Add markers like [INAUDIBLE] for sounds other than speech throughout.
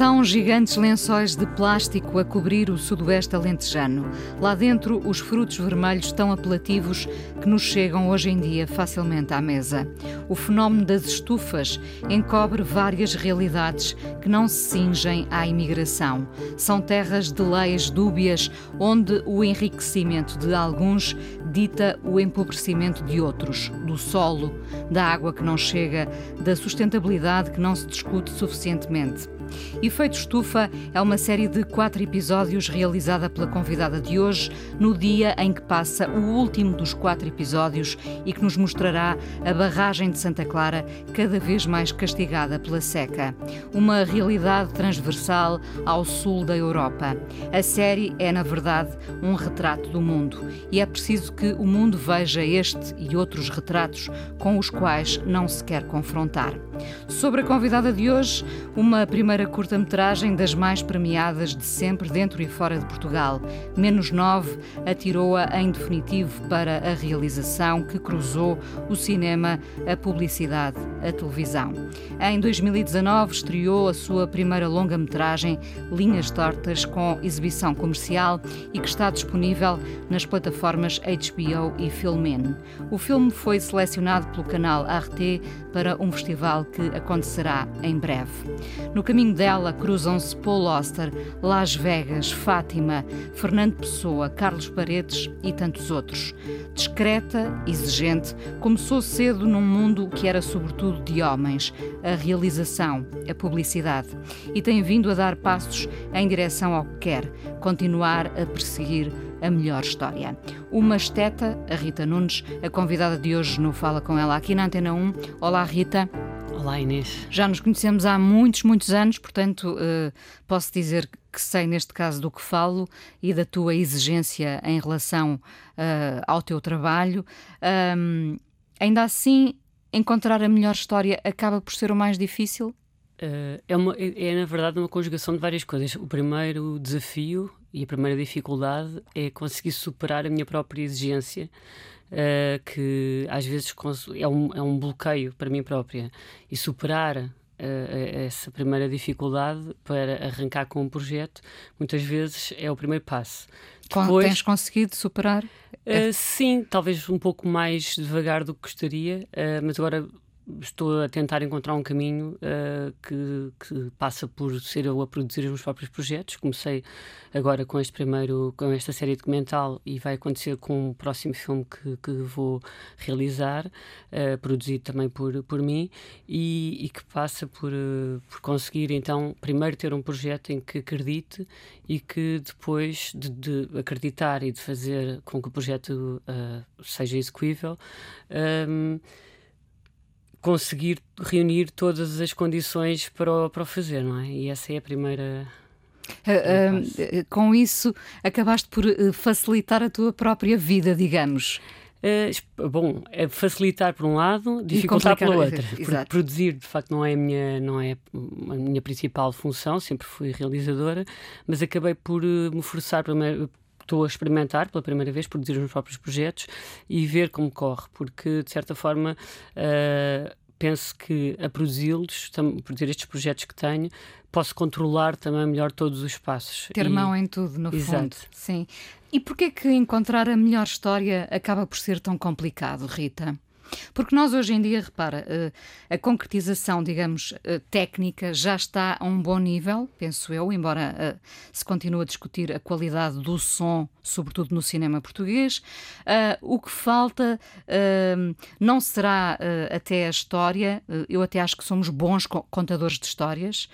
São gigantes lençóis de plástico a cobrir o sudoeste alentejano. Lá dentro, os frutos vermelhos tão apelativos que nos chegam hoje em dia facilmente à mesa. O fenómeno das estufas encobre várias realidades que não se cingem à imigração. São terras de leis dúbias, onde o enriquecimento de alguns dita o empobrecimento de outros, do solo, da água que não chega, da sustentabilidade que não se discute suficientemente. Efeito Estufa é uma série de quatro episódios realizada pela convidada de hoje, no dia em que passa o último dos quatro episódios e que nos mostrará a barragem de Santa Clara cada vez mais castigada pela seca. Uma realidade transversal ao sul da Europa. A série é, na verdade, um retrato do mundo e é preciso que o mundo veja este e outros retratos com os quais não se quer confrontar. Sobre a convidada de hoje, uma primeira curta-metragem das mais premiadas de sempre dentro e fora de Portugal. Menos 9 atirou-a em definitivo para a realização que cruzou o cinema, a publicidade, a televisão. Em 2019 estreou a sua primeira longa-metragem, Linhas Tortas, com exibição comercial e que está disponível nas plataformas HBO e Filmin. O filme foi selecionado pelo canal Arte para um festival que acontecerá em breve. No caminho dela cruzam-se Paul Oster, Las Vegas, Fátima, Fernando Pessoa, Carlos Paredes e tantos outros. Discreta, exigente, começou cedo num mundo que era sobretudo de homens, a realização, a publicidade, e tem vindo a dar passos em direção ao que quer, continuar a perseguir a melhor história. Uma esteta, a Rita Nunes, a convidada de hoje no Fala Com Ela aqui na Antena 1. Olá, Rita. Olá, Inês. Já nos conhecemos há muitos, muitos anos, portanto, uh, posso dizer que sei, neste caso, do que falo e da tua exigência em relação uh, ao teu trabalho. Um, ainda assim, encontrar a melhor história acaba por ser o mais difícil? Uh, é, uma, é, é, na verdade, uma conjugação de várias coisas. O primeiro desafio e a primeira dificuldade é conseguir superar a minha própria exigência uh, que às vezes é um, é um bloqueio para mim própria. E superar uh, essa primeira dificuldade para arrancar com um projeto, muitas vezes é o primeiro passo. Depois, Tens conseguido superar? Uh, sim, talvez um pouco mais devagar do que gostaria, mas agora estou a tentar encontrar um caminho uh, que, que, passa por ser eu a produzir os meus próprios projetos. Comecei agora com este primeiro, com esta série documental e vai acontecer com o próximo filme que, que vou realizar, uh, produzido também por, por mim, e, e que passa por, uh, por conseguir então primeiro ter um projeto em que acredite e que depois de, de acreditar e de fazer com que o projeto seja execuível. Ehm, conseguir reunir todas as condições para o, para o fazer, não é? E essa é a primeira. Uh, uh, com isso, acabaste por uh, facilitar a tua própria vida, digamos. bom, é facilitar por um lado, dificultar pela outra. Porque produzir, de facto, não é, a minha, não é a minha principal função, sempre fui realizadora, mas acabei por me forçar estou a experimentar pela primeira vez, produzir os meus próprios projetos e ver como corre, porque de certa forma uh, penso que a produzi-los, produzir estes projetos que tenho, posso controlar também melhor todos os passos. Ter e... mão em tudo, no Exato. fundo. Sim. E porquê que encontrar a melhor história acaba por ser tão complicado, Rita? Porque nós hoje em dia, repara, eh, a concretização, digamos, eh, técnica já está a um bom nível, penso eu, embora eh, se continue a discutir a qualidade do som, sobretudo no cinema português. O que falta não será até a história, eu até acho que somos bons contadores de histórias,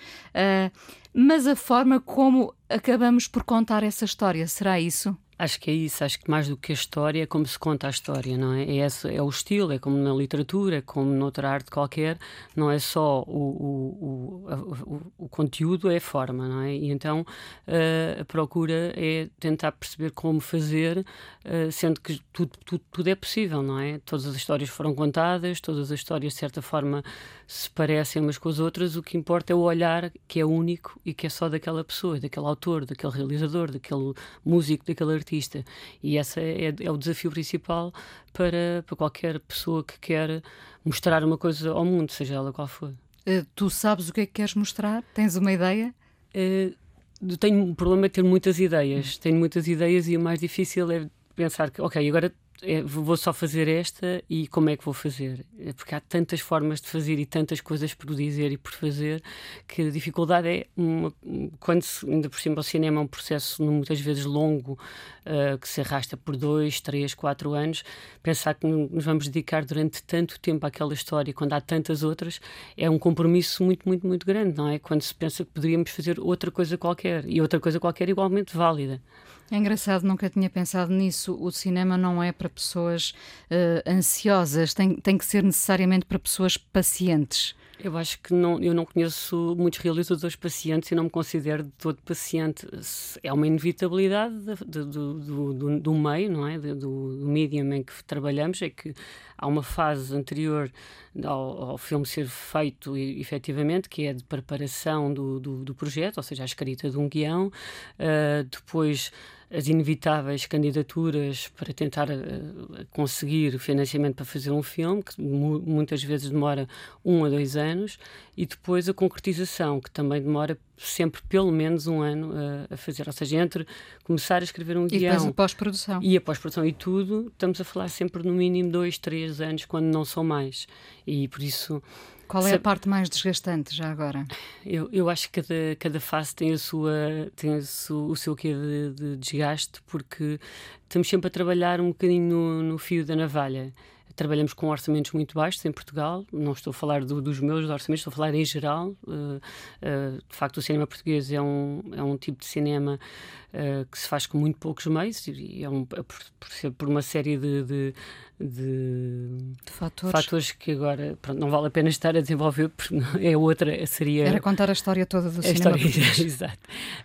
mas a forma como acabamos por contar essa história, será isso? Acho que é isso, acho que mais do que a história é como se conta a história, não é? É, esse, é o estilo, é como na literatura, como noutra arte qualquer, não é só o, o, o, o, o conteúdo, é a forma, não é? E então uh, a procura é tentar perceber como fazer, uh, sendo que tudo, tudo, tudo é possível, não é? Todas as histórias foram contadas, todas as histórias de certa forma se parecem umas com as outras, o que importa é o olhar que é único e que é só daquela pessoa, daquele autor, daquele realizador, daquele músico, daquele artista artista. E esse é, é, o desafio principal para, para qualquer pessoa que quer mostrar uma coisa ao mundo, seja ela qual for. Uh, tu sabes o que é que queres mostrar? Tens uma ideia? Uh, tenho um problema de ter muitas ideias. Tenho muitas ideias e o mais difícil é pensar que, ok, agora é, vou só fazer esta e como é que vou fazer? É porque há tantas formas de fazer e tantas coisas por dizer e por fazer que a dificuldade é, uma, quando se, ainda por cima o cinema é um processo muitas vezes longo, uh, que se arrasta por dois, três, quatro anos, pensar que nos vamos dedicar durante tanto tempo àquela história, quando há tantas outras, é um compromisso muito, muito, muito grande, não é? Quando se pensa que poderíamos fazer outra coisa qualquer e outra coisa qualquer igualmente válida. É engraçado, nunca tinha pensado nisso. O cinema não é para pessoas uh, ansiosas, tem, tem que ser necessariamente para pessoas pacientes. Eu acho que não, eu não conheço muitos realizadores pacientes e não me considero de todo paciente. É uma inevitabilidade do, do, do, do meio, não é? Do, do medium em que trabalhamos, é que há uma fase anterior ao, ao filme ser feito efetivamente, que é de preparação do, do, do projeto, ou seja, a escrita de um guião, uh, depois as inevitáveis candidaturas para tentar uh, conseguir financiamento para fazer um filme, que mu muitas vezes demora um a dois anos, e depois a concretização, que também demora sempre pelo menos um ano uh, a fazer. Ou seja, entre começar a escrever um e guião... E depois a pós-produção. E a pós-produção e tudo, estamos a falar sempre no mínimo dois, três anos, quando não são mais. E por isso qual é a parte mais desgastante já agora? Eu, eu acho que cada, cada fase tem, a sua, tem a o seu quê de, de, desgaste, porque estamos sempre a trabalhar um bocadinho no, no fio da navalha trabalhamos com orçamentos muito baixos em Portugal. Não estou a falar do, dos meus orçamentos, estou a falar em geral. Uh, uh, de facto, o cinema português é um, é um tipo de cinema uh, que se faz com muito poucos meios e é, um, é por, por, uma série de, de de, de fatores. fatores. que agora pronto, não vale a pena estar a desenvolver porque é outra seria era contar a história toda do a cinema história, [LAUGHS] exato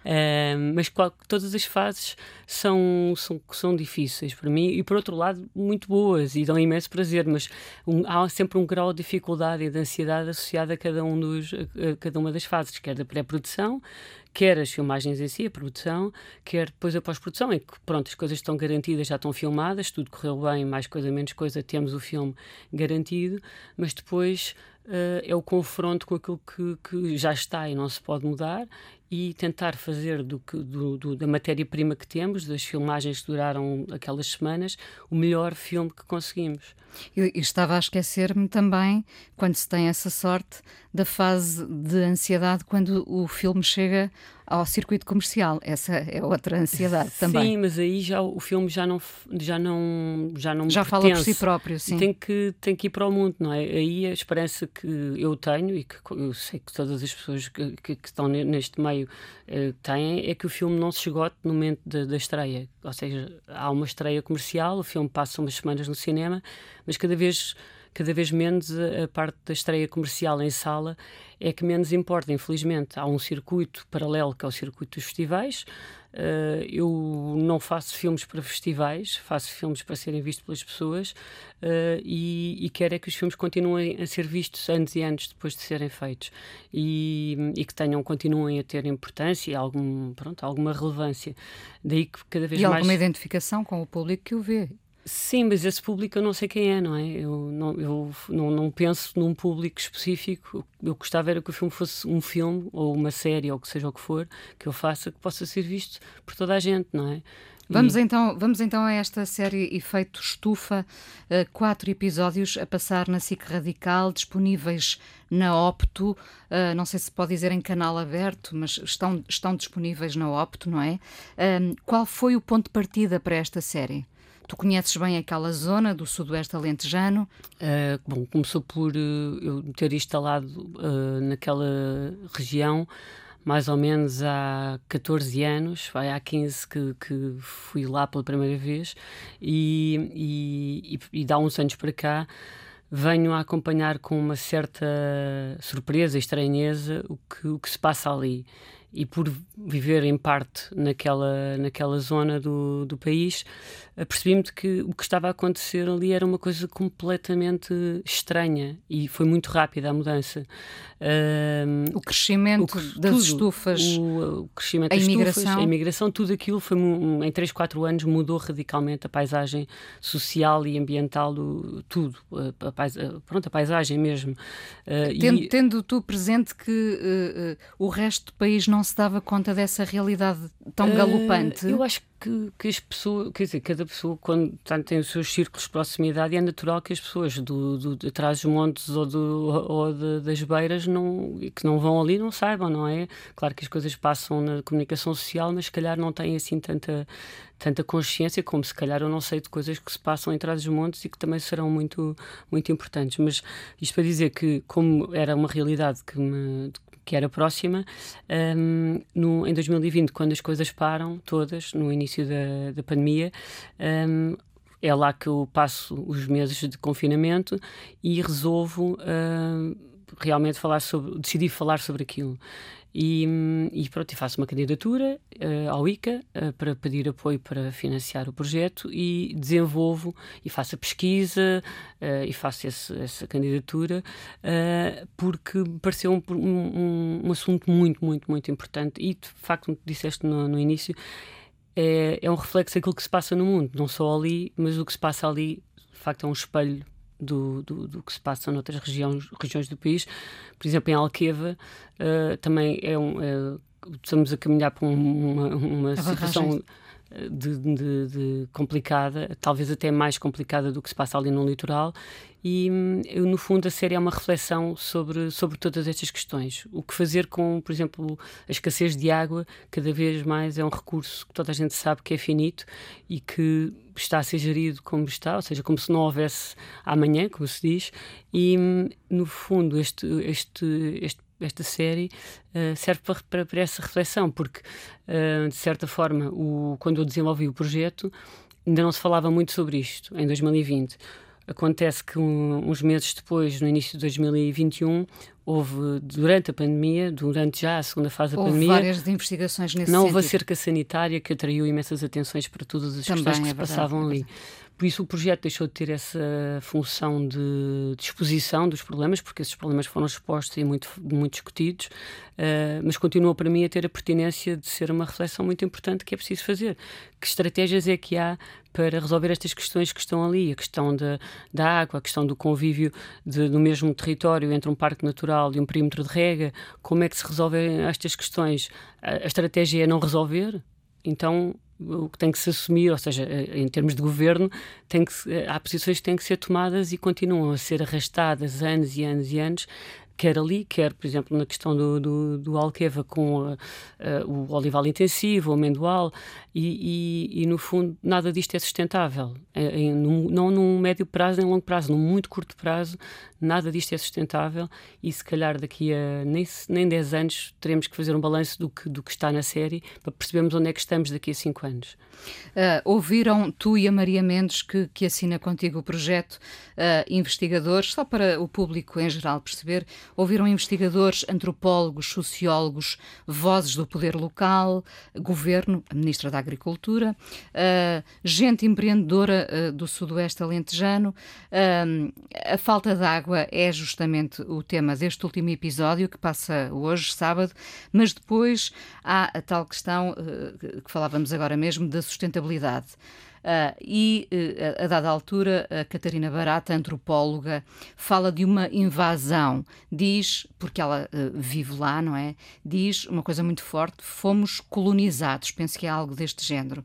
uh, mas todas as fases são, são são difíceis para mim e por outro lado muito boas e dão imenso prazer mas um, há sempre um grau de dificuldade e de ansiedade associado a cada um dos a cada uma das fases quer da pré-produção quer as filmagens em si, a produção, quer depois a pós-produção, em que pronto, as coisas estão garantidas, já estão filmadas, tudo correu bem, mais coisa, menos coisa, temos o filme garantido, mas depois uh, é o confronto com aquilo que, que, já está e não se pode mudar e tentar fazer do do, do, da matéria-prima que temos, das filmagens que duraram aquelas semanas, o melhor filme que conseguimos. Eu, eu estava a esquecer-me também, quando se tem essa sorte, da fase de ansiedade quando o filme chega ao circuito comercial. Essa é outra ansiedade também. Sim, mas aí já o filme já não já não já não já fala por si próprio, sim. Tem que tem que ir para o mundo, não é? Aí a esperança que eu tenho e que eu sei que todas as pessoas que, que, que estão neste meio uh, têm é que o filme não se esgote no momento da, da estreia. Ou seja, há uma estreia comercial, o filme passa umas semanas no cinema, mas cada vez cada vez menos a, parte da estreia comercial em sala é que menos importa, infelizmente. Há um circuito paralelo que é o circuito dos festivais. Uh, eu não faço filmes para festivais, faço filmes para serem vistos pelas pessoas uh, e, e quero é que os filmes continuem a ser vistos anos e anos depois de serem feitos e, e que tenham, continuem a ter importância e algum, pronto, alguma relevância. Daí que cada vez e mais. E alguma identificação com o público que o vê. Sim, mas esse público eu não sei quem é, não é? Eu não, eu não, não penso num público específico. Eu gostava era que o filme fosse um filme ou uma série ou que seja o que for que eu faça que possa ser visto por toda a gente, não é? Vamos, então, vamos então a esta série Efeito Estufa, uh, quatro episódios a passar na SIC Radical, disponíveis na Opto, uh, não sei se pode dizer em canal aberto, mas estão, estão disponíveis na Opto, não é? Uh, qual foi o ponto de partida para esta série? Tu conheces bem aquela zona do sudoeste alentejano? Uh, bom, começou por uh, eu ter instalado uh, naquela região mais ou menos há 14 anos, vai há 15 que, que fui lá pela primeira vez e, e, e, dá uns anos para cá venho a acompanhar com uma certa surpresa e estranheza o que, o que se passa ali e por viver em parte naquela, naquela zona do, do país, percebi-me que o que estava a acontecer ali era uma coisa completamente estranha e foi muito rápida a mudança. o crescimento o, das tudo, estufas, o, o crescimento a das imigração. estufas, a imigração, tudo aquilo foi em 3, 4 anos mudou radicalmente a paisagem social e ambiental do tudo, a, a, pronto, a paisagem mesmo. Uh, tendo, e, tendo tu presente que uh, uh, o resto do país não se dava conta dessa realidade tão galopante? eu acho que que, que as pessoas, quer dizer, cada pessoa, quando tem os seus círculos de proximidade, é natural que as pessoas do, do, de trás dos montes ou, do, ou de, das beiras não, que não vão ali não saibam, não é? Claro que as coisas passam na comunicação social, mas se calhar não têm assim tanta, tanta consciência como se calhar eu não sei de coisas que se passam em trás dos montes e que também serão muito, muito importantes. Mas isto para dizer que, como era uma realidade que me, que era próxima, um, no, em 2020, quando as coisas param, todas, no início da, da pandemia, um, é lá que eu passo os meses de confinamento e resolvo uh, realmente falar sobre, decidi falar sobre aquilo. E, e pronto, faço uma candidatura uh, ao ICA uh, para pedir apoio para financiar o projeto e desenvolvo e faço a pesquisa uh, e faço esse, essa candidatura porque me pareceu um, um, um, assunto muito, muito, muito importante. E de facto, como disseste no, no início, é, é um reflexo daquilo que se passa no mundo, não só ali, mas o que se passa ali, de facto, é um espelho do, do, do, que se passa noutras regiões, regiões do país. Por exemplo, em Alqueva uh, também é um, é, estamos a caminhar para uma, uma situação de, de, de, complicada, talvez até mais complicada do que se passa ali no litoral. E eu, no fundo, a série é uma reflexão sobre, sobre todas estas questões. O que fazer com, por exemplo, a escassez de água, cada vez mais é um recurso que toda a gente sabe que é finito e que está a ser gerido como está, ou seja, como se não houvesse amanhã, como se diz. E, no fundo, este, este, este esta série uh, serve para, para, para, essa reflexão, porque, uh, de certa forma, o, quando eu desenvolvi o projeto, ainda não se falava muito sobre isto, em 2020. Acontece que um, uns meses depois, no início de 2021, houve, durante a pandemia, durante já a segunda fase houve da pandemia. várias investigações nesse Não sentido. houve a cerca sanitária que atraiu imensas atenções para todas as Também questões que é se passavam ali. Por isso o projeto deixou de ter essa função de, de exposição dos problemas, porque esses problemas foram expostos e muito, muito discutidos, uh, mas continua para mim a ter a pertinência de ser uma reflexão muito importante que é preciso fazer. Que estratégias é que há para resolver estas questões que estão ali? A questão da, da água, a questão do convívio de, do mesmo território entre um parque natural e um perímetro de rega. Como é que se resolvem estas questões? a, a estratégia é não resolver? Então o que tem que se assumir, ou seja, eh, em termos de governo, tem que, eh, há posições que têm que ser tomadas e continuam a ser arrastadas anos e anos e anos quer ali, quer, por exemplo, na questão do, do, do Alqueva com uh, uh, o olival intensivo, o amendoal, e, e, e, no fundo nada disto é sustentável. É, é, num, não num médio prazo nem longo prazo, num muito curto prazo, nada disto é sustentável e se calhar daqui a nem, nem 10 anos teremos que fazer um balanço do que, do que está na série para percebermos onde é que estamos daqui a 5 anos. Uh, ouviram tu e a Maria Mendes, que, que assina contigo o projeto, uh, investigadores, só para o público em geral perceber, ouviram investigadores, antropólogos, sociólogos, vozes do poder local, governo, a Ministra da Agricultura, uh, gente empreendedora do Sudoeste Alentejano. a falta de água é justamente o tema deste último episódio, que passa hoje, sábado, mas depois há a tal questão que falávamos agora mesmo da sustentabilidade. Uh, e, uh, a dada altura, a Catarina Barata, antropóloga, fala de uma invasão. Diz, porque ela uh, vive lá, não é? Diz uma coisa muito forte: fomos colonizados. Penso que é algo deste género.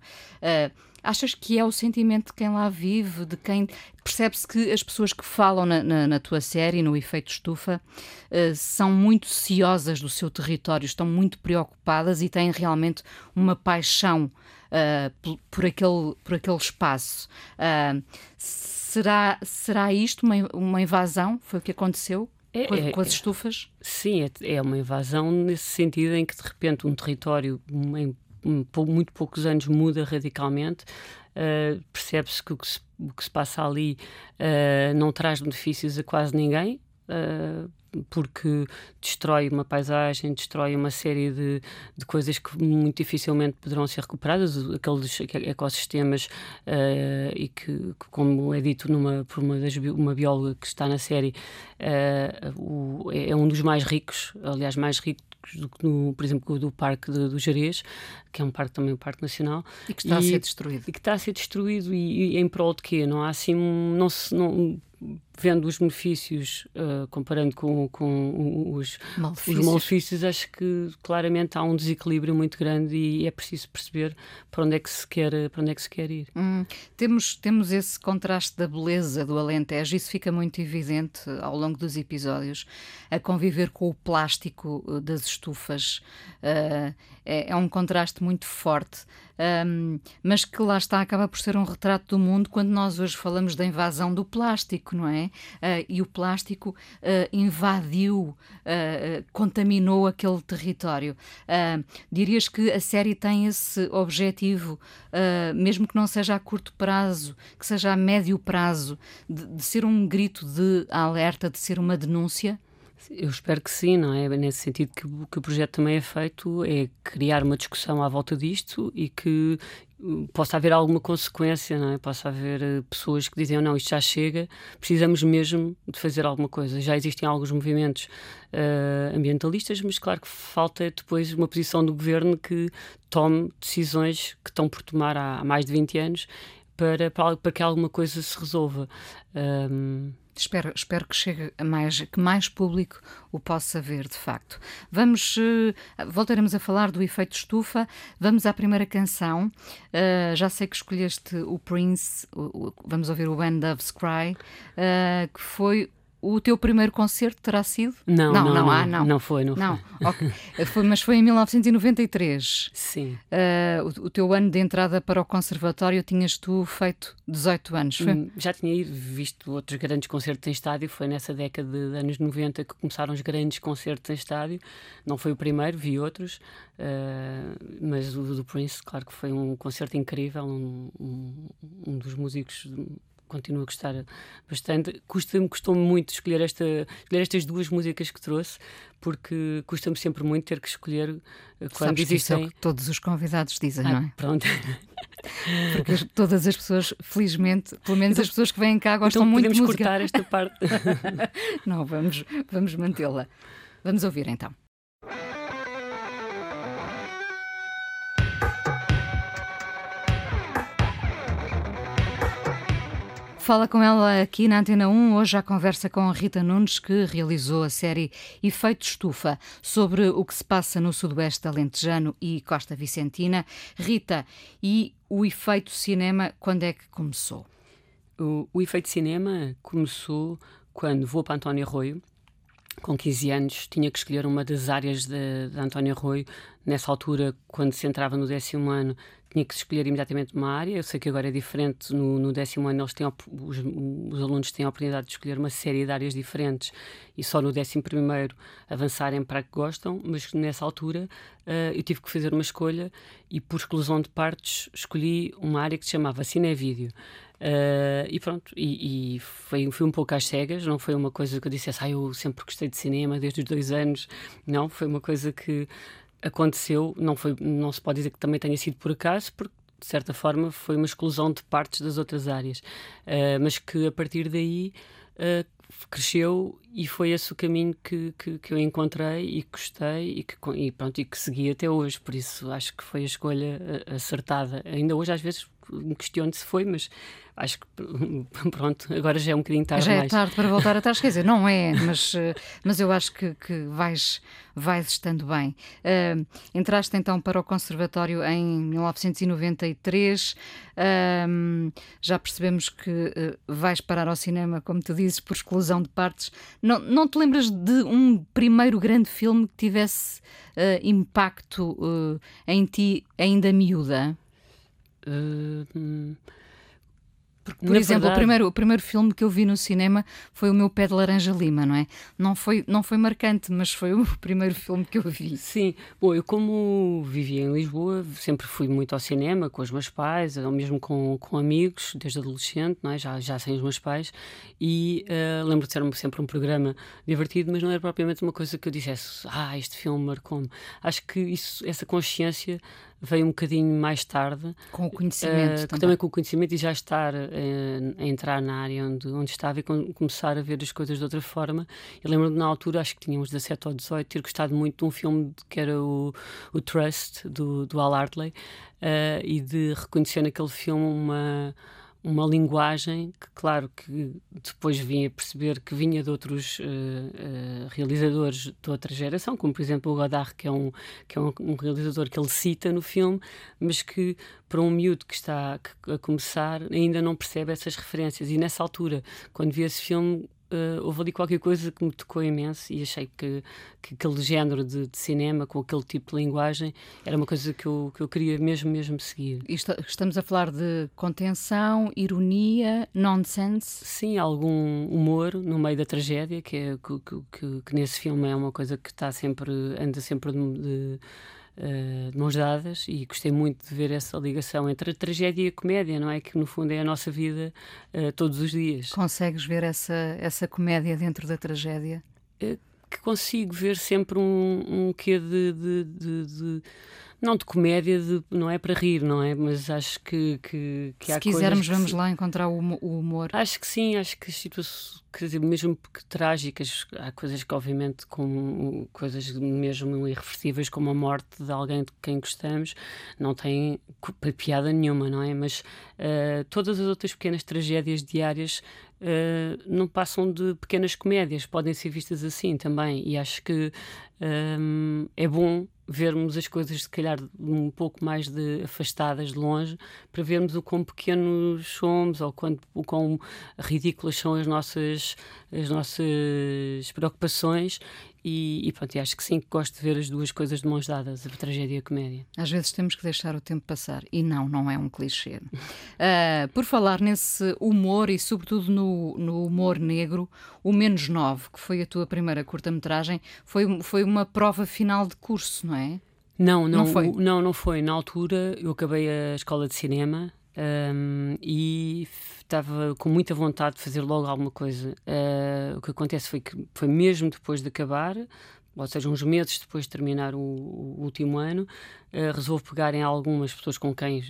Achas que é o sentimento de quem lá vive, de quem. Percebe-se que as pessoas que falam na, na, na tua série, no Efeito Estufa, uh, são muito ciosas do seu território, estão muito preocupadas e têm realmente uma paixão uh, por, por, aquele, por aquele espaço. Uh, será, será isto uma, uma invasão? Foi o que aconteceu? É, com, é, com, as estufas? Sim, é, é, uma invasão nesse sentido em que de repente um território em muito poucos anos muda radicalmente. Uh, percebe-se que o que, se, o que se, passa ali uh, não traz benefícios a quase ninguém, uh, porque destrói uma paisagem, destrói uma série de, de coisas que muito dificilmente poderão ser recuperadas, aqueles ecossistemas uh, e que, como é dito numa, por uma, das, uma bióloga que está na série, uh, o, é, é um dos mais ricos, aliás, mais rico do que, no, por exemplo, do Parque de, do Jerez, que é um parque também um parque nacional. E que está e, a ser destruído. E que está a ser destruído e, e em prol de quê? Não há assim, não se, não, vendo os benefícios, uh, comparando com, com os malefícios. os malefícios, acho que claramente há um desequilíbrio muito grande e é preciso perceber para onde é que se quer, para onde é que se quer ir. Hum, temos, temos esse contraste da beleza do Alentejo, isso fica muito evidente ao longo dos episódios, a conviver com o plástico eh, das estufas. Uh, é, é um contraste muito forte um, mas que lá está, acaba por ser um retrato do mundo quando nós hoje falamos da invasão do plástico, não é? Uh, e o plástico uh, invadiu, uh, contaminou aquele território. dirias que a série tem esse objetivo, mesmo que não seja a curto prazo, que seja a médio prazo, de, de ser um grito de alerta, de ser uma denúncia? Eu espero que sim, não é? Nesse sentido que, que o projeto também é feito, é criar uma discussão à volta disto e que uh, possa haver alguma consequência, não é? Possa haver uh, pessoas que dizem, não, isto já chega, precisamos mesmo de fazer alguma coisa. Já existem alguns movimentos uh, ambientalistas, mas claro que falta depois uma posição do governo que tome decisões que estão por tomar há, há mais de 20 anos para, para, para que alguma coisa se resolva. Um, Espero, espero que chegue a mais, que mais público o possa ver, de facto. Vamos, uh, voltaremos a falar do efeito estufa. Vamos à primeira canção. Uh, já sei que escolheste o Prince, o, o, vamos ouvir o When Doves Cry, uh, que foi o teu primeiro concerto terá sido? Não, não, não, não, ah, não. não foi, não, não foi. Okay. foi. Mas foi em 1993. Sim. Uh, o, o, teu ano de entrada para o conservatório tinhas tu feito 18 anos, foi? Hum, já tinha ido, visto outros grandes concertos em estádio, foi nessa década de, de anos 90 que começaram os grandes concertos em estádio. Não foi o primeiro, vi outros, uh, mas o do Prince, claro que foi um concerto incrível, um, um, um dos músicos continuo a gostar bastante. Custa-me, custou-me muito escolher, esta, escolher estas duas músicas que trouxe, porque custa-me sempre muito ter que escolher eh, quando Sabes existem. Que isso é que todos os convidados dizem, ah, não é? Pronto. [LAUGHS] Porque todas as pessoas, felizmente, pelo menos as pessoas que vêm cá gostam então muito de música. cortar esta parte. [LAUGHS] não, vamos, vamos mantê-la. Vamos ouvir então. Fala com ela aqui na Antena 1. Hoje a conversa com a Rita Nunes, que realizou a série Efeito Estufa, sobre o que se passa no Sudoeste Alentejano e Costa Vicentina. Rita, e o efeito cinema, quando é que começou? O, o efeito cinema começou quando vou para António Arroio, com 15 anos, tinha que escolher uma das áreas de, de António Arroio. Nessa altura, quando se entrava no décimo ano, tinha que escolher imediatamente uma área. Eu sei que agora é diferente, no, no décimo ano eles têm, os, os, alunos têm a oportunidade de escolher uma série de áreas diferentes e só no décimo primeiro avançarem para a que gostam, mas nessa altura uh, eu tive que fazer uma escolha e por exclusão de partes escolhi uma área que se chamava Cine Vídeo. Uh, e pronto, e, e, foi, foi um pouco às cegas, não foi uma coisa que eu dissesse, ah, eu sempre gostei de cinema desde os dois anos, não, foi uma coisa que aconteceu, não, foi, não se pode dizer que também tenha sido por acaso, porque de certa forma foi uma exclusão de partes das outras áreas, uh, mas que a partir daí uh, cresceu e foi esse o caminho que, que, que, eu encontrei e que gostei e que, e, pronto, e que segui até hoje, por isso acho que foi a escolha acertada. Ainda hoje às vezes me questiono se foi, mas acho que [LAUGHS] pronto, agora já é um bocadinho tarde. Já é mais. tarde para voltar atrás, quer dizer, não é, mas, eh, mas eu acho que, que vais, vais estando bem. Uh, entraste então para o Conservatório em 1993, uh, já percebemos que uh, vais parar ao cinema, como tu dizes, por exclusão de partes. Não, não te lembras de um primeiro grande filme que tivesse impacto em ti, ainda miúda? Uh, Porque, por Na exemplo, verdade... o, primeiro, o primeiro filme que eu vi no cinema foi o meu Pé de Laranja Lima, não é? Não foi, não foi marcante, mas foi o [LAUGHS] primeiro filme que eu vi. Sim, bom, eu como vivia em Lisboa, sempre fui muito ao cinema com os meus pais, ou mesmo com, com amigos, desde adolescente, não é? já, já sem os meus pais, e uh, lembro de ser sempre um programa divertido, mas não era propriamente uma coisa que eu dissesse, ah, este filme marcou-me. Acho que isso, essa consciência veio um bocadinho mais tarde. Com o conhecimento uh, também. também. com o conhecimento e já estar uh, a entrar na área onde, onde estava e com, começar a ver as coisas de outra forma. Eu lembro-me na altura, acho que tínhamos 17 ou 18, ter gostado muito de um filme que era o, o Trust, do, do Al Hartley, uh, e de reconhecer naquele filme uma uma linguagem que, claro, que depois vim a perceber que vinha de outros uh, uh, realizadores de outra geração, como por exemplo o Godard, que é, um, que é um, um, realizador que ele cita no filme, mas que para um miúdo que está a começar ainda não percebe essas referências. E nessa altura, quando vi esse filme, uh, houve ali qualquer coisa que me tocou imenso e achei que, que aquele género de, de, cinema, com aquele tipo de linguagem, era uma coisa que eu, que eu queria mesmo, mesmo seguir. Estamos a falar de contenção, ironia, nonsense? Sim, algum humor no meio da tragédia, que, é, que, que, que nesse filme é uma coisa que está sempre, anda sempre de, de uh, de mãos dadas e gostei muito de ver essa ligação entre a tragédia e a comédia, não é? Que no fundo é a nossa vida uh, todos os dias. Consegues ver essa, essa comédia dentro da tragédia? Uh, que consigo ver sempre um, um quê de, de, de, de não de comédia, de, não é para rir, não é? Mas acho que, que, que Se quisermos, vamos lá encontrar o, o, humor. Acho que sim, acho que situações, quer dizer, mesmo que trágicas, há coisas que, obviamente, com coisas mesmo irreversíveis, como a morte de alguém de quem gostamos, não têm piada nenhuma, não é? Mas uh, todas as outras pequenas tragédias diárias Uh, não passam de pequenas comédias, podem ser vistas assim também. E acho que um, eh, é bom vermos as coisas, se calhar, um pouco mais de, afastadas, de longe, para vermos o quão pequenos somos ou quão, o quão ridículas são as nossas, as nossas preocupações. E, e pronto, e acho que sim, que gosto de ver as duas coisas de mãos dadas, a tragédia e a comédia. Às vezes temos que deixar o tempo passar. E não, não é um clichê. uh, [LAUGHS] por falar nesse humor e, sobretudo, no, no humor negro, o Menos 9, que foi a tua primeira curta-metragem, foi, foi uma prova final de curso, não é? Não, não, não foi. Não, não foi. Na altura eu acabei a escola de cinema um, e estava com muita vontade de fazer logo alguma coisa. Uh, o que acontece foi que foi mesmo depois de acabar, ou seja, uns meses depois de terminar o, o último ano, uh, resolvo pegar em algumas pessoas com quem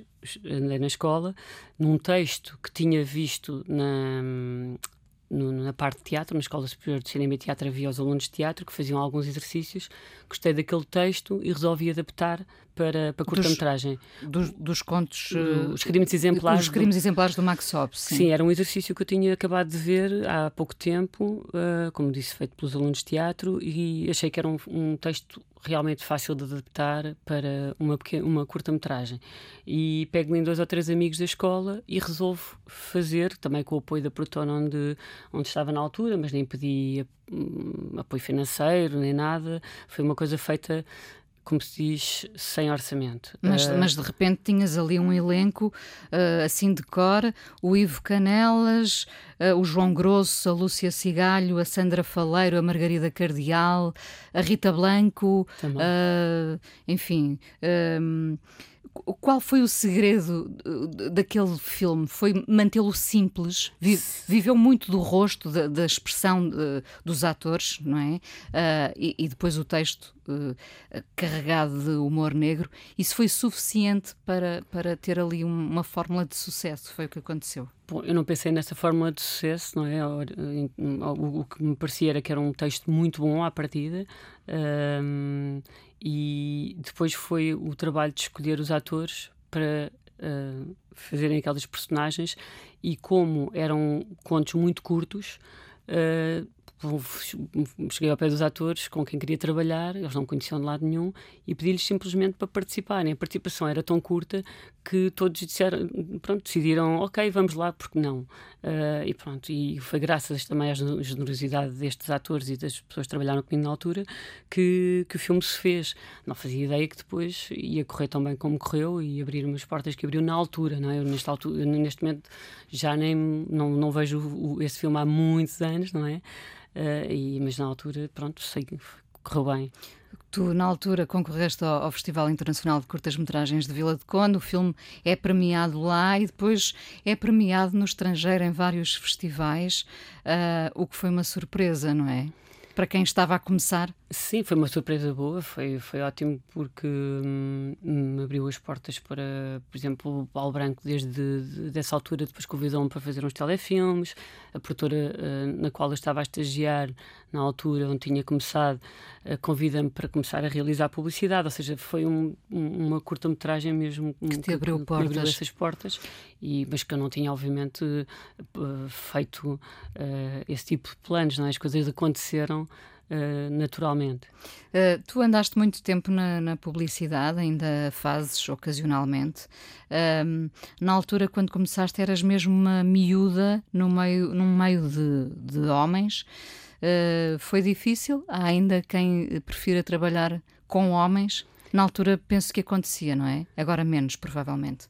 andei na escola, num texto que tinha visto na, na parte de teatro, na Escola Superior de Cinema e Teatro, havia os alunos de teatro que faziam alguns exercícios. Gostei daquele texto e resolvi adaptar para, para curta-metragem. Dos, dos, contos. Uh, os crimes exemplares. Os crimes do... exemplares do Max Hobbes. Sim. sim. era um exercício que eu tinha acabado de ver há pouco tempo, uh, como disse, feito pelos alunos de teatro, e achei que era um, um texto realmente fácil de adaptar para uma, uma curta-metragem. E pego em dois ou três amigos da escola e resolvo fazer, também com o apoio da Proton, onde, onde estava na altura, mas nem pedi hum, apoio financeiro nem nada. Foi uma coisa feita como se diz, sem orçamento. Mas, uh... mas de repente tinhas ali um elenco uh, assim de cor: o Ivo Canelas, uh, o João Grosso, a Lúcia Cigalho, a Sandra Faleiro, a Margarida Cardial, a Rita Blanco, enfim. Qual foi o segredo daquele filme? Foi mantê-lo simples? Viveu muito do rosto, da, da expressão de, dos atores, não é? Uh, e, e, depois o texto uh, carregado de humor negro. Isso foi suficiente para, para ter ali uma fórmula de sucesso? Foi o que aconteceu? Bom, eu não pensei nessa fórmula de sucesso, não é? O, o que me parecia era que era um texto muito bom à partida. Um, e depois foi o trabalho de escolher os atores para uh, fazerem aquelas personagens e como eram contos muito curtos uh, cheguei ao pé dos atores com quem queria trabalhar, eles não conheciam de lado nenhum, e pedi-lhes simplesmente para participarem. A participação era tão curta que todos disseram, pronto, decidiram, ok, vamos lá, porque não? Uh, e pronto, e foi graças também à generosidade destes atores e das pessoas que trabalharam comigo na altura que, que o filme se fez. Não fazia ideia que depois ia correr tão bem como correu e abrir umas portas que abriu na altura, não é? Eu, altura, neste momento já nem não, não vejo esse filme há muitos anos, não é? Uh, e, mas na altura, pronto, sei correu bem. Tu, na altura, concorreste ao, ao Festival Internacional de Curtas-Metragens de Vila de Conde. O filme é premiado lá e depois é premiado no estrangeiro em vários festivais, uh, o que foi uma surpresa, não é? Para quem estava a começar. Sim, foi uma surpresa boa, foi, foi ótimo porque hum, me abriu as portas para, por exemplo, o Paulo Branco, desde de, dessa altura, depois convidou-me para fazer uns telefilmes. A produtora uh, na qual eu estava a estagiar, na altura onde tinha começado, uh, convida-me para começar a realizar publicidade, ou seja, foi um, um, uma curta-metragem mesmo que te abriu, que, portas. Que abriu essas portas, e, mas que eu não tinha, obviamente, uh, feito esse tipo de planos, não é? as coisas aconteceram. Uh, naturalmente. Uh, tu andaste muito tempo na, na, publicidade, ainda fazes ocasionalmente. Uh, na altura, quando começaste, eras mesmo uma miúda no meio, num meio de, de homens. Uh, foi difícil? Há ainda quem prefira trabalhar com homens? Na altura, penso que acontecia, não é? Agora menos, provavelmente.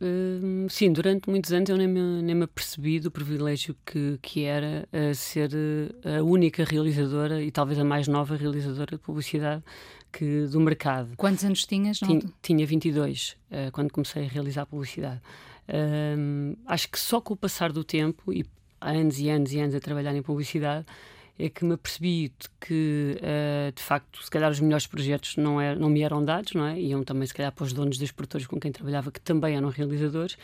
Hum, sim, durante muitos anos eu nem me, nem me apercebi do privilégio que, que era uh, ser uh, a única realizadora e talvez a mais nova realizadora de publicidade que, do mercado. Quantos anos tinhas? Tinha, tinha 22 uh, quando comecei a realizar publicidade. Hum, acho que só com o passar do tempo e anos e anos e anos a trabalhar em publicidade é que me apercebi que, uh, de facto, se calhar os melhores projetos não, é, não me eram dados, não é? Iam também, se calhar, para os donos das produtoras com quem trabalhava, que também eram realizadores,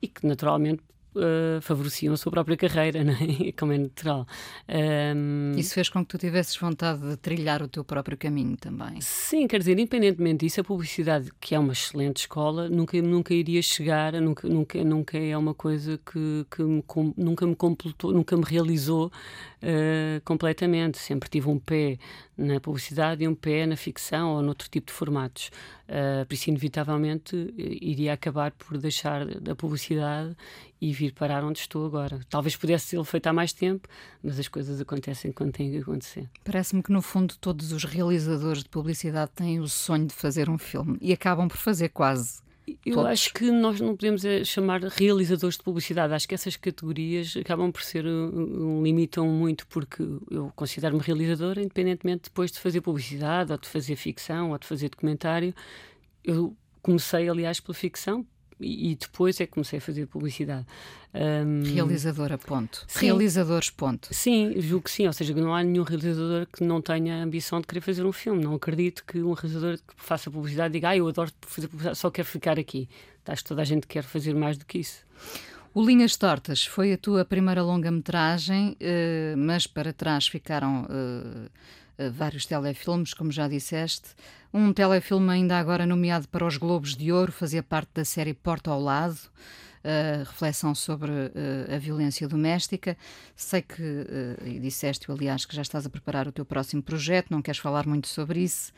e que, naturalmente, uh, favoreciam a sua própria carreira, [LAUGHS] não é? como é natural. Um... Isso fez com que tu tivesses vontade de trilhar o teu próprio caminho também? Sim, quer dizer, independentemente disso, a publicidade, que é uma excelente escola, nunca, nunca iria chegar, nunca, nunca, nunca é uma coisa que, que me, nunca me completou, nunca me realizou uh, completamente. Sempre tive um pé na publicidade e um pé na ficção ou noutro tipo de formatos. Uh, por isso, inevitavelmente, iria acabar por deixar a publicidade e vir parar onde estou agora. Talvez pudesse ser feito há mais tempo, mas as coisas acontecem quando têm que acontecer. Parece-me que, no fundo, todos os realizadores de publicidade têm o sonho de fazer um filme e acabam por fazer quase. Eu Todos. acho que nós não podemos eh, chamar realizadores de publicidade. Acho que essas categorias acabam por ser um, limitam muito porque eu considero-me realizadora, independentemente depois de fazer publicidade, ou de fazer ficção, ou de fazer documentário. Eu comecei, aliás, pela ficção, e, depois é que comecei a fazer publicidade. Um, Realizadora, ponto. Sim, Realizadores, ponto. Sim, julgo que sim. Ou seja, não há nenhum realizador que não tenha a ambição de querer fazer um filme. Não acredito que um realizador que faça publicidade diga, ah, eu adoro fazer publicidade, só quero ficar aqui. Acho que toda a gente quer fazer mais do que isso. O Linhas Tortas foi a tua primeira longa-metragem, uh, mas para trás ficaram. Uh, vários telefilmes, como já disseste. Um telefilme ainda agora nomeado para os Globos de Ouro, fazia parte da série Porta ao Lado. Uh, reflexão sobre uh, a violência doméstica. Sei que, uh, e disseste, aliás, que já estás a preparar o teu próximo projeto, não queres falar muito sobre isso.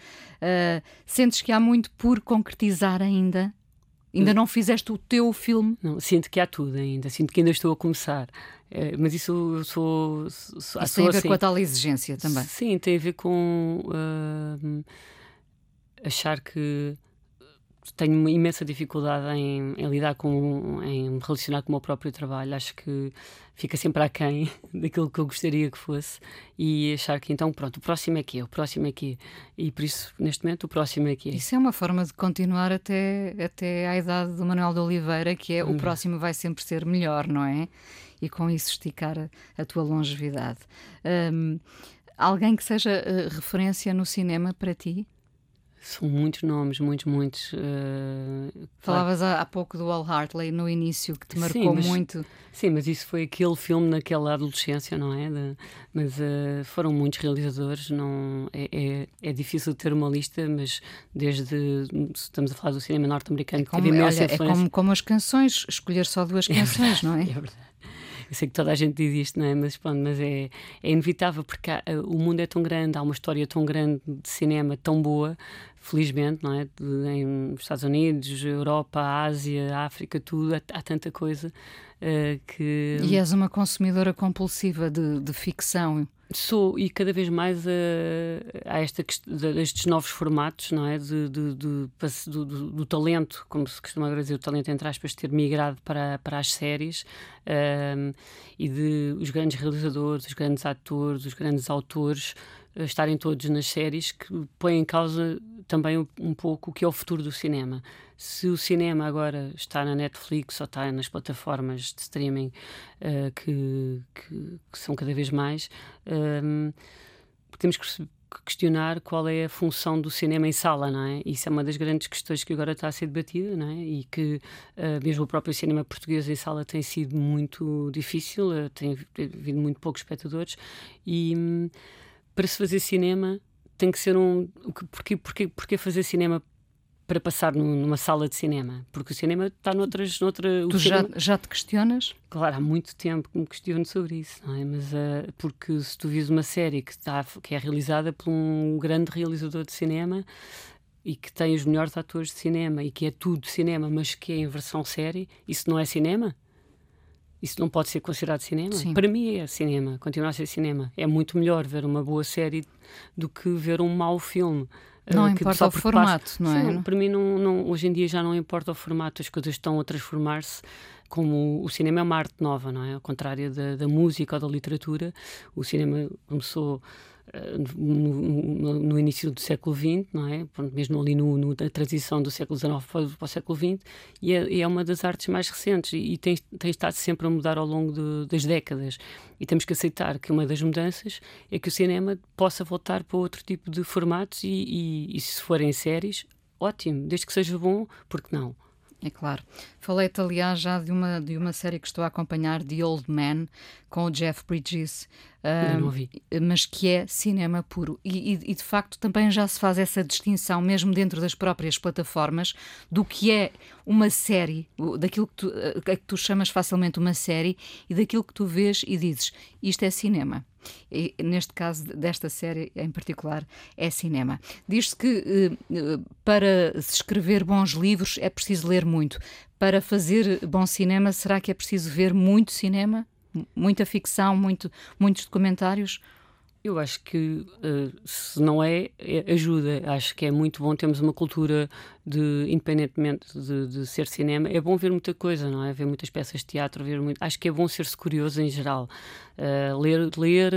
sentes que há muito por concretizar ainda? Ainda não fizeste o teu filme? Não, sinto que há tudo ainda, sinto que ainda estou a começar. É, mas isso eu sou. sou isso tem a ver assim, com a tal exigência também. Sim, tem a ver com uh, achar que tenho uma imensa dificuldade em, em, lidar com, em me relacionar com o meu próprio trabalho. Acho que fica sempre aquém [LAUGHS] daquilo que eu gostaria que fosse e achar que então, pronto, o próximo é que o próximo é que E por isso, neste momento, o próximo é que Isso é uma forma de continuar até, até à idade do Manuel de Oliveira, que é hum. o próximo vai sempre ser melhor, não é? e com isso esticar a, a tua longevidade. Alguém que seja uh, referência no cinema para ti? São muitos nomes, muitos, muitos. Uh, Falavas há, há, pouco do Al Hartley no início, que te marcou sim, mas, muito. Sim, mas isso foi aquele filme naquela adolescência, não é? De, mas uh, foram muitos realizadores. Não, é, é, é, difícil ter uma lista, mas desde. Estamos a falar do cinema norte-americano, é como, olha, É como, como as canções, escolher só duas [LAUGHS] é canções, é não é? É verdade. Eu sei que toda a gente diz isto, não é? Mas, pronto, mas é, é inevitável porque há, o mundo é tão grande, há uma história tão grande de cinema tão boa, felizmente, não é? Em Estados Unidos, Europa, Ásia, África, tudo, há, há tanta coisa uh, que. E és uma consumidora compulsiva de, de ficção. Sou, e cada vez mais a esta, estes novos formatos, não é? De, de, de do, do, do, talento, como se costuma dizer, o talento entre aspas, ter migrado para, para as séries um, e de os grandes realizadores, os grandes atores, os grandes autores estarem todos nas séries que põem em causa também um pouco o que é o futuro do cinema. Se o cinema agora está na Netflix ou está nas plataformas de streaming uh, que, que, que, são cada vez mais, uh, temos que questionar qual é a função do cinema em sala, não é? Isso é uma das grandes questões que agora está a ser debatida, não é? E que uh, mesmo o próprio cinema português em sala tem sido muito difícil, uh, tem, havido muito poucos espectadores e um, para se fazer cinema tem que ser um. Porquê, porquê, porquê fazer cinema para passar numa sala de cinema? Porque o cinema está noutras. Noutra, tu cinema... já, já te questionas? Claro, há muito tempo que me questiono sobre isso, não é? Mas uh, porque se tu vis uma série que, está, que é realizada por um grande realizador de cinema e que tem os melhores atores de cinema e que é tudo cinema, mas que é em versão série, isso não é cinema? Isso não pode ser considerado cinema? Sim. Para mim é cinema, continua a ser cinema. É muito melhor ver uma boa série do que ver um mau filme. Não uh, importa o formato, passa... não é? Sim, para mim, não, não, hoje em dia já não importa o formato, as coisas estão a transformar-se. Como o cinema é uma arte nova, não é? Ao contrário da, da música ou da literatura, o cinema começou no, no, início do século XX, não é? mesmo ali no, no, na transição do século XIX para, para o século XX, e é, é, uma das artes mais recentes e, e tem, tem, estado sempre a mudar ao longo de, das décadas. E temos que aceitar que uma das mudanças é que o cinema possa voltar para outro tipo de formatos e, e, e se forem séries, ótimo, desde que seja bom, porque não? É claro. Falei-te, aliás, já de uma, de uma série que estou a acompanhar, The Old Man, com o Jeff Bridges. Um. Mas que é cinema puro. E, e, e, de facto também já se faz essa distinção, mesmo dentro das próprias plataformas, do que é uma série, daquilo que tu, a que tu chamas facilmente uma série, e daquilo que tu vês e dizes: isto é cinema. E, neste caso desta série em particular, é cinema. Diz-se que eh, para se escrever bons livros é preciso ler muito. Para fazer bom cinema, será que é preciso ver muito cinema? Muita ficção, muito, muitos documentários? Eu acho que uh, se não é, é, ajuda. Acho que é muito bom termos uma cultura de, independentemente de, de, ser cinema, é bom ver muita coisa, não é? Ver muitas peças de teatro, ver muito. Acho que é bom ser-se curioso em geral. Uh, ler, ler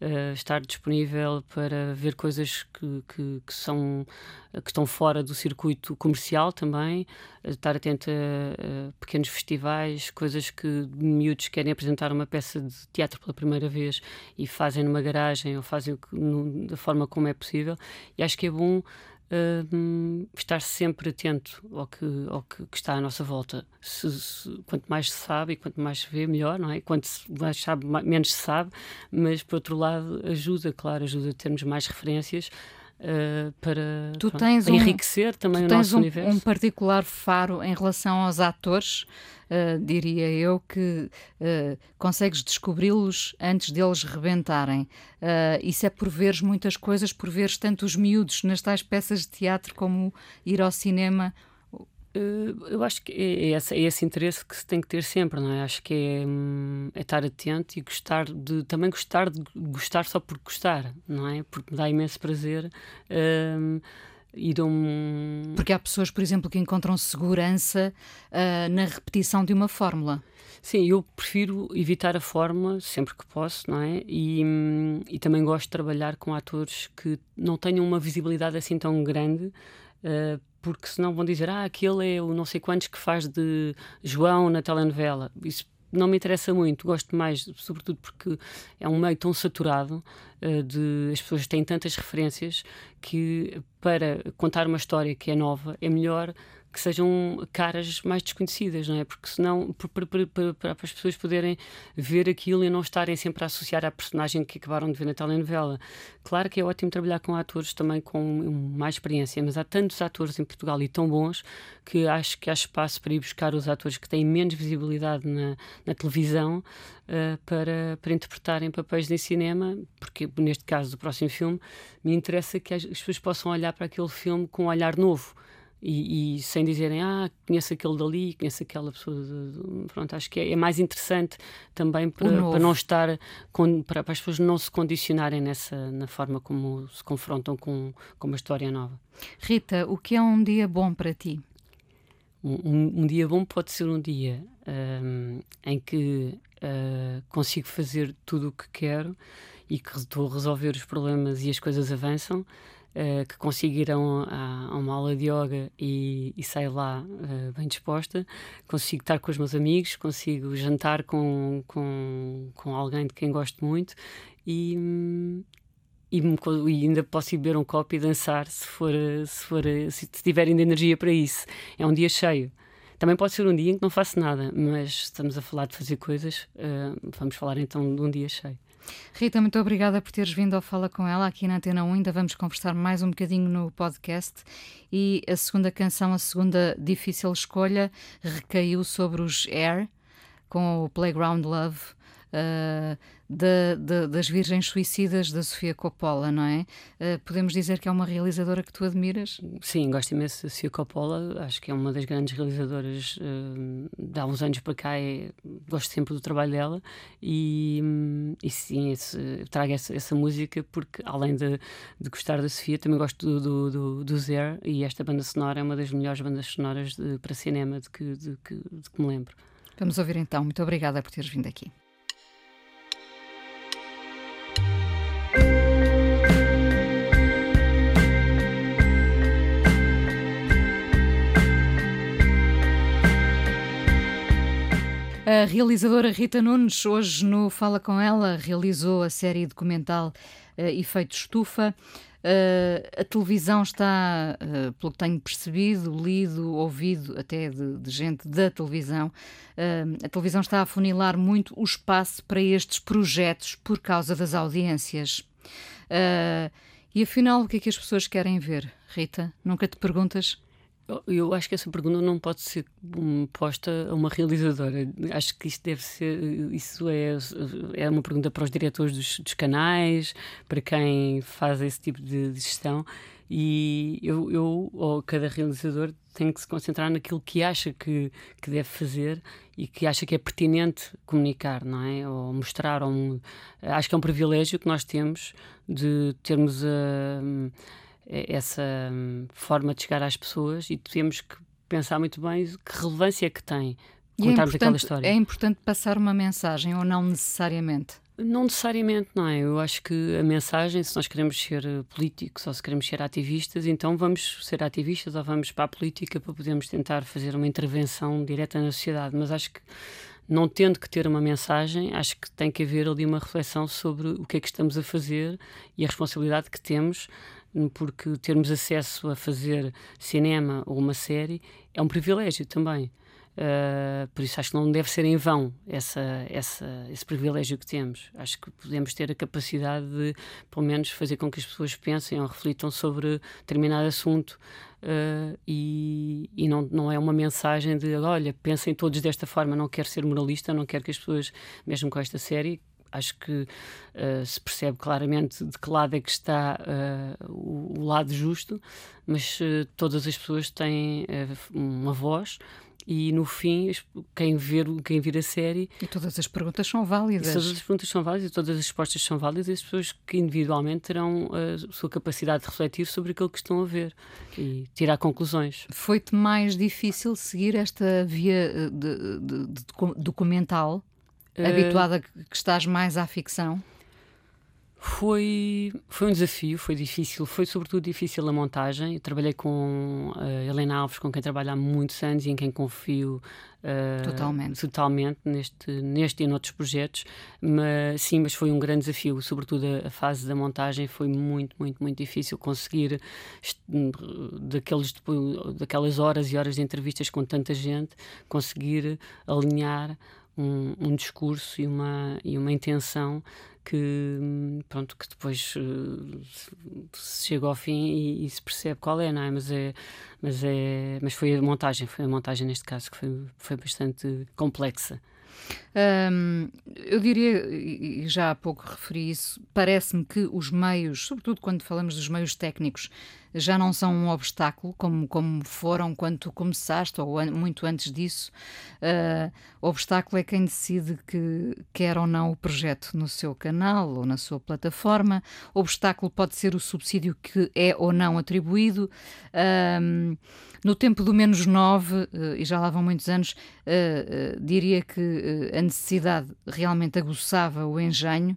uh, estar disponível para ver coisas que, que, que, são que estão fora do circuito comercial também, estar atento a, a, pequenos festivais, coisas que miúdos querem apresentar uma peça de teatro pela primeira vez e fazem numa garagem ou fazem no, da forma como é possível. E acho que é bom uh, estar sempre atento ao que, ao que, que está à nossa volta. Se, se, quanto mais se sabe e quanto mais se vê, melhor, não é? Quanto mais sabe, menos se sabe, mas por outro lado, ajuda, claro, ajuda a termos mais referências. Uh, para tu pronto, tens enriquecer um, também o nosso um, universo. um particular faro em relação aos atores uh, diria eu, que uh, consegues descobri-los antes deles rebentarem. Isso é por veres muitas coisas, por veres tanto os miúdos nas tais peças de teatro como ir ao cinema eu acho que é esse, é esse, interesse que se tem que ter sempre, não é? Acho que é, hum, é, estar atento e gostar de também gostar de gostar só por gostar, não é? Porque me dá imenso prazer. Um, ir a um. Porque há pessoas, por exemplo, que encontram segurança uh, na repetição de uma fórmula. Sim, eu prefiro evitar a fórmula sempre que posso, não é? E, e também gosto de trabalhar com atores que não tenham uma visibilidade assim tão grande, uh, porque senão vão dizer, ah, aquele é o não sei quantos que faz de João na telenovela. Isso não me interessa muito, gosto mais, sobretudo porque é um meio tão saturado, uh, de, as pessoas têm tantas referências que para contar uma história que é nova é melhor que sejam caras mais desconhecidas, não é? Porque senão, para, para, para, as pessoas poderem ver aquilo e não estarem sempre a associar à personagem que acabaram de ver na telenovela. Claro que é ótimo trabalhar com atores também com mais experiência, mas há tantos atores em Portugal e tão bons que acho que há espaço para ir buscar os atores que têm menos visibilidade na, na televisão uh, para, para interpretarem papéis em cinema, porque neste caso do próximo filme me interessa que as pessoas possam olhar para aquele filme com um olhar novo e, e, sem dizerem, ah, conheço aquele dali, conheço aquela pessoa. De, pronto, acho que é, é, mais interessante também para, para não estar, com, para, para, as pessoas não se condicionarem nessa, na forma como se confrontam com, com uma história nova. Rita, o que é um dia bom para ti? Um, um dia bom pode ser um dia um, em que uh, consigo fazer tudo o que quero e que estou a resolver os problemas e as coisas avançam uh, que conseguiram a, a, uma aula de yoga e, e lá uh, bem disposta, consigo estar com os meus amigos, consigo jantar com, com, com alguém de quem gosto muito e, e, e, ainda posso ir beber um copo e dançar se for se for se tiver ainda energia para isso. É um dia cheio. Também pode ser um dia em que não faço nada mas estamos a falar de fazer coisas uh, vamos falar então de um dia cheio Rita, muito obrigada por teres vindo ao Fala com ela aqui na Antena 1. Ainda vamos conversar mais um bocadinho no podcast. E a segunda canção, a segunda difícil escolha, recaiu sobre os Air, com o Playground Love. Uh, da, da, das Virgens Suicidas da Sofia Coppola, não é? Uh, podemos dizer que é uma realizadora que tu admiras? Sim, gosto imenso da Sofia Coppola, acho que é uma das grandes realizadoras uh, de há uns anos para cá, é, gosto sempre do trabalho dela e, e sim, esse, trago essa, essa, música porque, além de, de, gostar da Sofia, também gosto do, do, do, do Zer e esta banda sonora é uma das melhores bandas sonoras de, para cinema de que, de, que, de que me lembro. Vamos ouvir então. Muito obrigada por teres vindo aqui. A realizadora Rita Nunes, hoje no Fala Com Ela, realizou a série documental uh, Efeito Estufa. Uh, a televisão está, uh, pelo que tenho percebido, lido, ouvido até de, de gente da televisão, uh, a televisão está a funilar muito o espaço para estes projetos por causa das audiências. e afinal, o que é que as pessoas querem ver, Rita? Nunca te perguntas? Eu acho que essa pergunta não pode ser posta a uma realizadora. Acho que isto deve ser. Isso é, é uma pergunta para os diretores dos, dos canais, para quem faz esse tipo de, gestão. E eu, eu, ou cada realizador, tem que se concentrar naquilo que acha que, que deve fazer e que acha que é pertinente comunicar, não é? Ou mostrar mundo. Acho que é um privilégio que nós temos de termos a. Uh, essa hum, forma de chegar às pessoas e temos que pensar muito bem que relevância é que tem é contarmos é aquela história. É importante passar uma mensagem ou não necessariamente? Não necessariamente, não é? Eu acho que a mensagem, se nós queremos ser eh, políticos ou se queremos ser ativistas, então vamos ser ativistas ou vamos para a política para podermos tentar fazer uma intervenção direta na sociedade. Mas acho que, não tendo que ter uma mensagem, acho que tem que haver ali uma reflexão sobre o que é que estamos a fazer e a responsabilidade que temos porque termos acesso a fazer cinema ou uma série é um privilégio também. Uh, por isso acho que não deve ser em vão essa, essa, esse privilégio que temos. Acho que podemos ter a capacidade de, pelo menos, fazer com que as pessoas pensem ou reflitam sobre determinado assunto. Uh, e, e não, não é uma mensagem de olha, pensem todos desta forma. Não quero ser moralista, não quero que as pessoas, mesmo com esta série, acho que uh, se percebe claramente de que lado é que está uh, o, o, lado justo, mas uh, todas as pessoas têm uma voz e no fim quem ver quem vir a série e todas as perguntas são válidas. Todas as perguntas são válidas e todas as respostas são válidas e as pessoas que individualmente terão a sua capacidade de refletir sobre aquilo que estão a ver e tirar conclusões. Foi-te mais difícil seguir esta via de, de, de documental habituada que estás mais à ficção? Foi, foi um desafio, foi difícil, foi sobretudo difícil a montagem. Eu trabalhei com a Helena Alves, com quem trabalho há muitos anos e em quem confio uh, totalmente, totalmente neste, neste e noutros projetos. Mas, sim, mas foi um grande desafio, sobretudo a, a fase da montagem foi muito, muito, muito difícil conseguir daqueles, daquelas horas e horas de entrevistas com tanta gente, conseguir alinhar um, um discurso e uma, e uma intenção que pronto que depois uh, chega ao fim e, e, se percebe qual é, não é? Mas é mas é mas foi a montagem, foi a montagem neste caso que foi foi bastante complexa. Um, eu diria, e já há pouco referi isso, parece-me que os meios, sobretudo quando falamos dos meios técnicos, já não são um obstáculo como, como foram quando tu começaste ou an muito antes disso. Uh, obstáculo é quem decide que quer ou não o projeto no seu canal ou na sua plataforma. Obstáculo pode ser o subsídio que é ou não atribuído. Uh, no tempo do menos 9, uh, e já lá vão muitos anos, diria que a necessidade realmente aguçava o engenho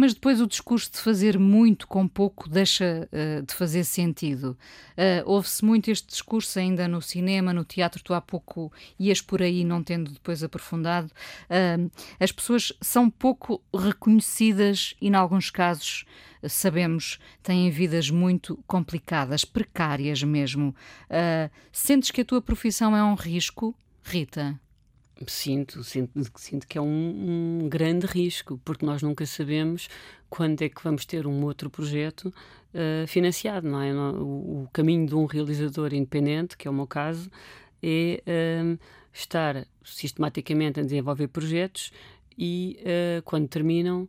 mas depois o discurso de fazer muito com pouco deixa uh, de fazer sentido. Uh, Ouve-se muito este discurso ainda no cinema, no teatro, tu há pouco ias por aí, não tendo depois aprofundado. Uh, as pessoas são pouco reconhecidas e, em alguns casos, sabemos, têm vidas muito complicadas, precárias mesmo. sentes que a tua profissão é um risco, Rita? Sinto, sinto, sinto que é um, um, grande risco, porque nós nunca sabemos quando é que vamos ter um outro projeto uh, financiado, não é? O, o, caminho de um realizador independente, que é o meu caso, é uh, estar sistematicamente a desenvolver projetos e uh, quando terminam,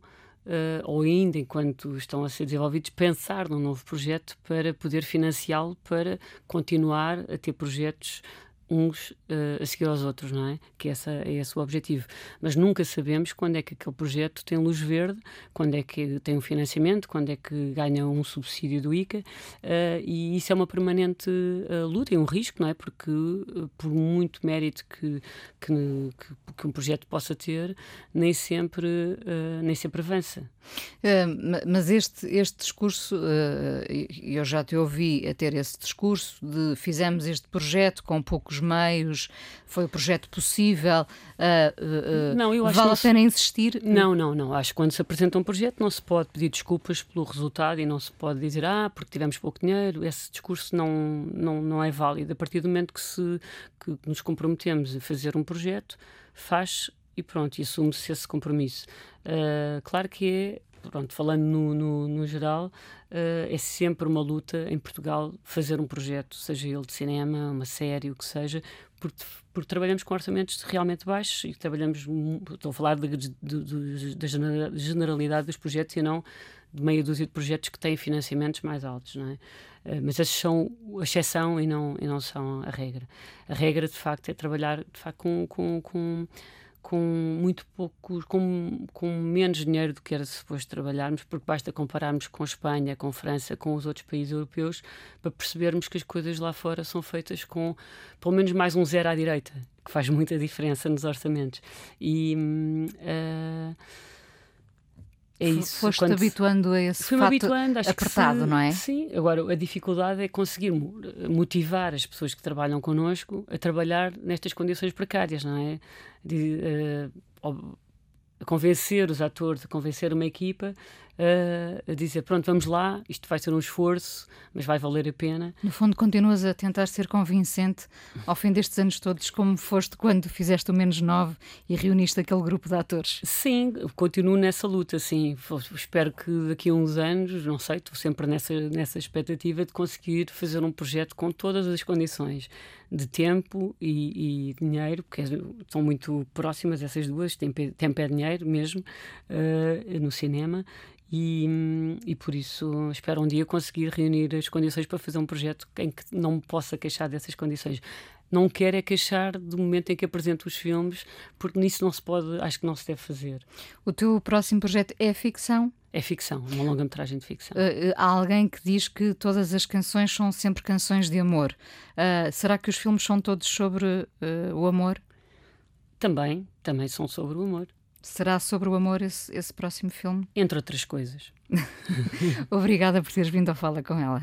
ou ainda enquanto estão a ser desenvolvidos, pensar num novo projeto para poder financiá-lo para continuar a ter projetos uns uh, a seguir aos outros, não é? Que essa, é esse o objetivo. Mas nunca sabemos quando é que aquele projeto tem luz verde, quando é que tem um financiamento, quando é que ganha um subsídio do ICA, uh, e isso é uma permanente uh, luta e um risco, não é? Porque por muito mérito que, que, que, que, um projeto possa ter, nem sempre, nem sempre avança. mas este, este discurso, eu já te ouvi a ter esse discurso de fizemos este projeto com poucos meios, foi o projeto possível, uh, uh, não, eu acho vale a pena se... insistir? Não, não, não. Acho que quando se apresenta um projeto não se pode pedir desculpas pelo resultado e não se pode dizer, ah, porque tivemos pouco dinheiro. Esse discurso não, não, não é válido. A partir do momento que, se, que nos comprometemos a fazer um projeto, faz e pronto, e assume-se esse compromisso. Uh, claro que é pronto, falando no, no, no geral, uh, é sempre uma luta em Portugal fazer um projeto, seja ele de cinema, uma série, o que seja, porque, porque trabalhamos com orçamentos realmente baixos e trabalhamos, estou a falar da generalidade dos projetos e não de meia dúzia de projetos que têm financiamentos mais altos, não é? Uh, mas esses são a exceção e não, e não são a regra. A regra, de facto, é trabalhar de facto, com, com, com com muito pouco, com, com menos dinheiro do que era suposto trabalharmos, porque basta compararmos com Espanha, com França, com os outros países europeus, para percebermos que as coisas lá fora são feitas com pelo menos mais um zero à direita, que faz muita diferença nos orçamentos. E. Uh, é isso. Foste Quando habituando a esse fato habituando, apertado, se, não é? Sim, agora a dificuldade é conseguir motivar as pessoas que trabalham connosco a trabalhar nestas condições precárias, não é? De, uh, convencer os atores, convencer uma equipa uh, a dizer: pronto, vamos lá, isto vai ser um esforço, mas vai valer a pena. No fundo, continuas a tentar ser convincente ao fim destes anos todos, como foste quando fizeste o Menos 9 e reuniste aquele grupo de atores? Sim, continuo nessa luta, sim. Espero que daqui a uns anos, não sei, estou sempre nessa, nessa expectativa de conseguir fazer um projeto com todas as condições de tempo e, e dinheiro, porque são muito próximas essas duas, tempo, tempo é dinheiro mesmo, uh, no cinema, e, e, por isso espero um dia conseguir reunir as condições para fazer um projeto em que não me possa queixar dessas condições. Não quero é queixar do momento em que apresento os filmes, porque nisso não se pode, acho que não se deve fazer. O teu próximo projeto é ficção? É ficção, uma longa-metragem de ficção. Uh, há alguém que diz que todas as canções são sempre canções de amor. Uh, será que os filmes são todos sobre uh, o amor? Também, também são sobre o amor. Será sobre o amor esse, esse próximo filme? Entre outras coisas. [LAUGHS] Obrigada por teres vindo a falar com ela.